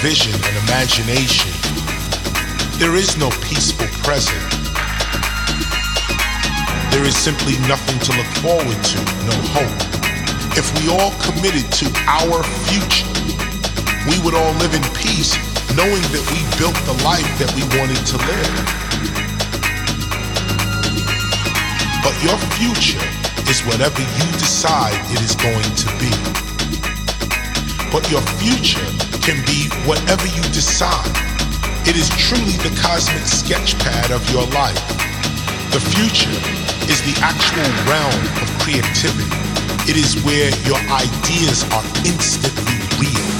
vision and imagination, there is no peaceful present. There is simply nothing to look forward to, no hope. If we all committed to our future, we would all live in peace knowing that we built the life that we wanted to live. But your future is whatever you decide it is going to be. But your future can be whatever you decide. It is truly the cosmic sketchpad of your life. The future is the actual realm of creativity. It is where your ideas are instantly real.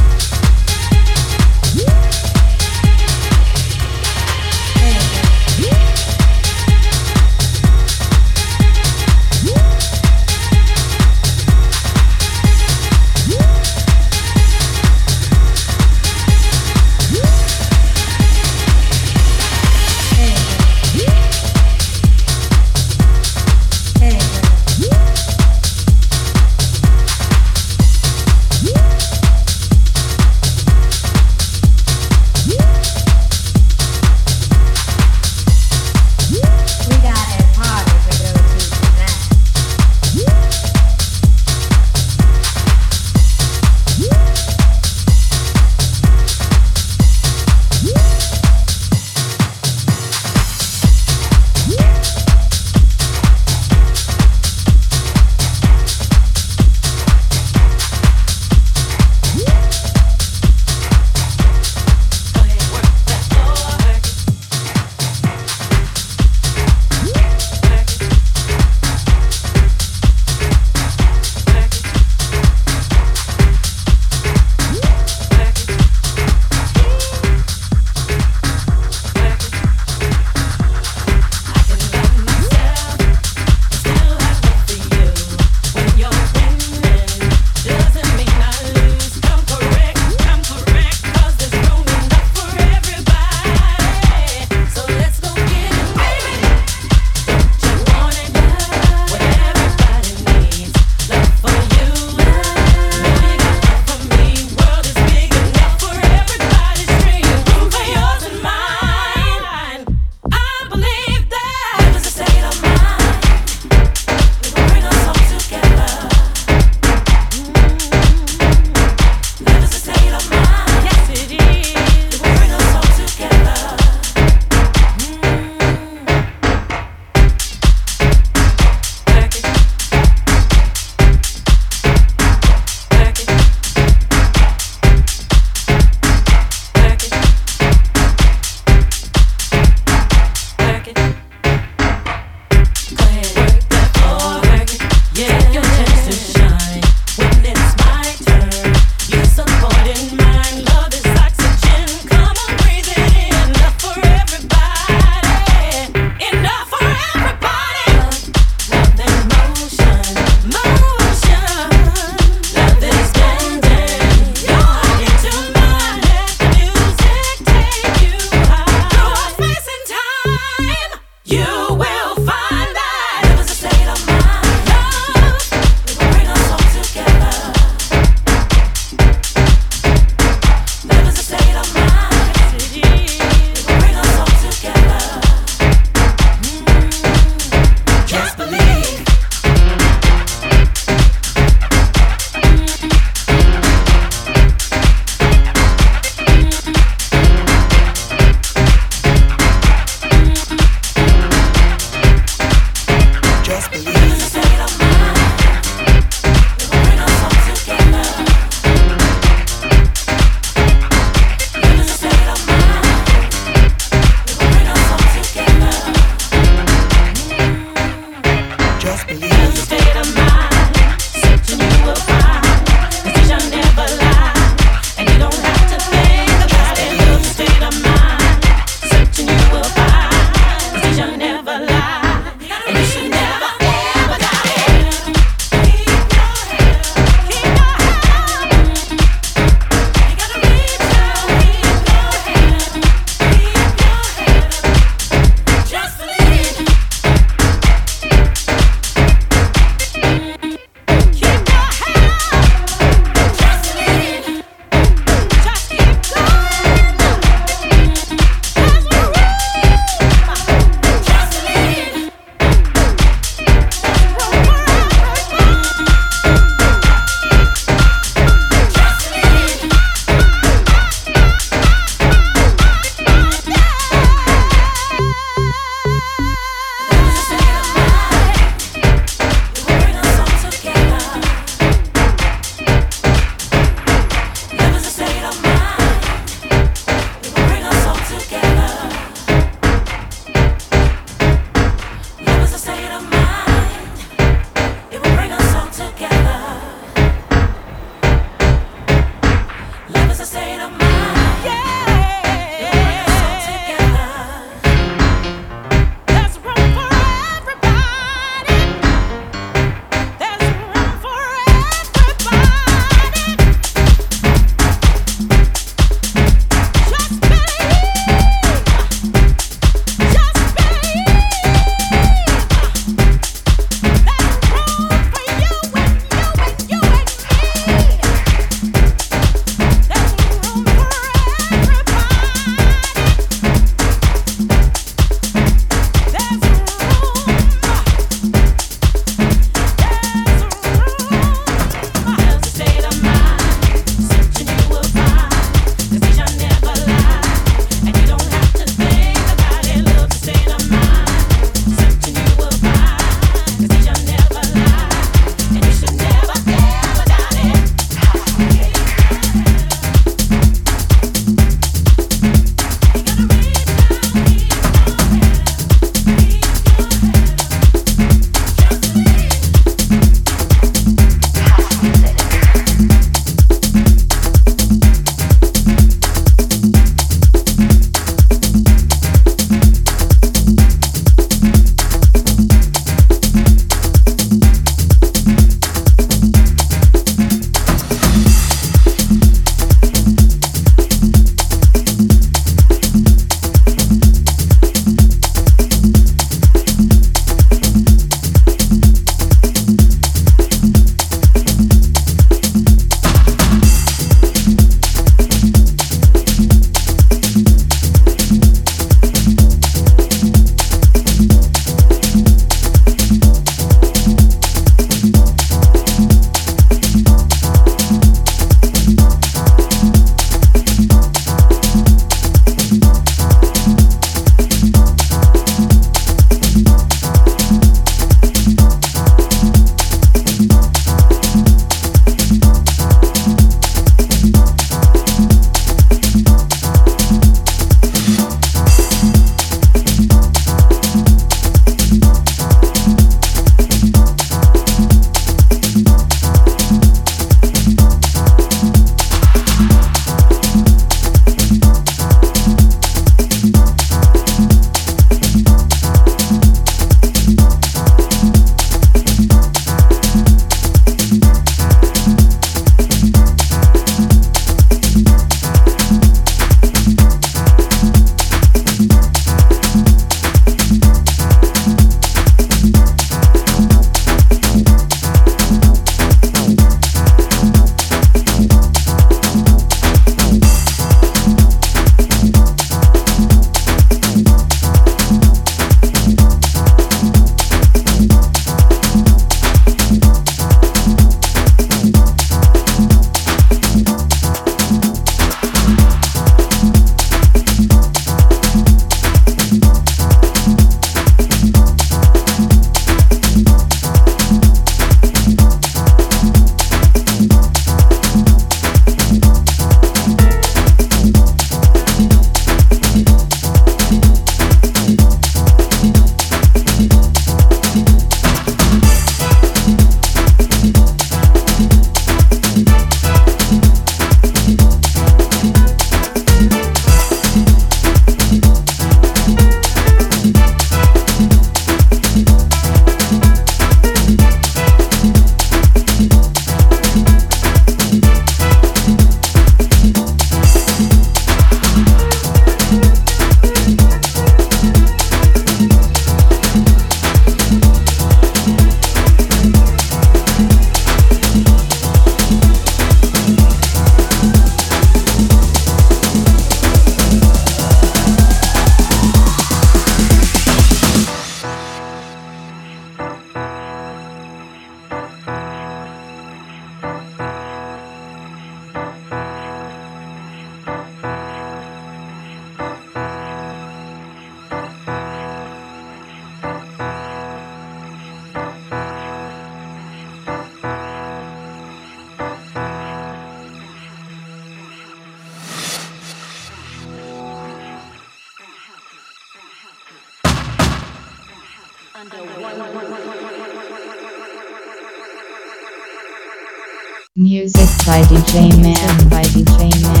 Music by DJ Mam by DJ Mam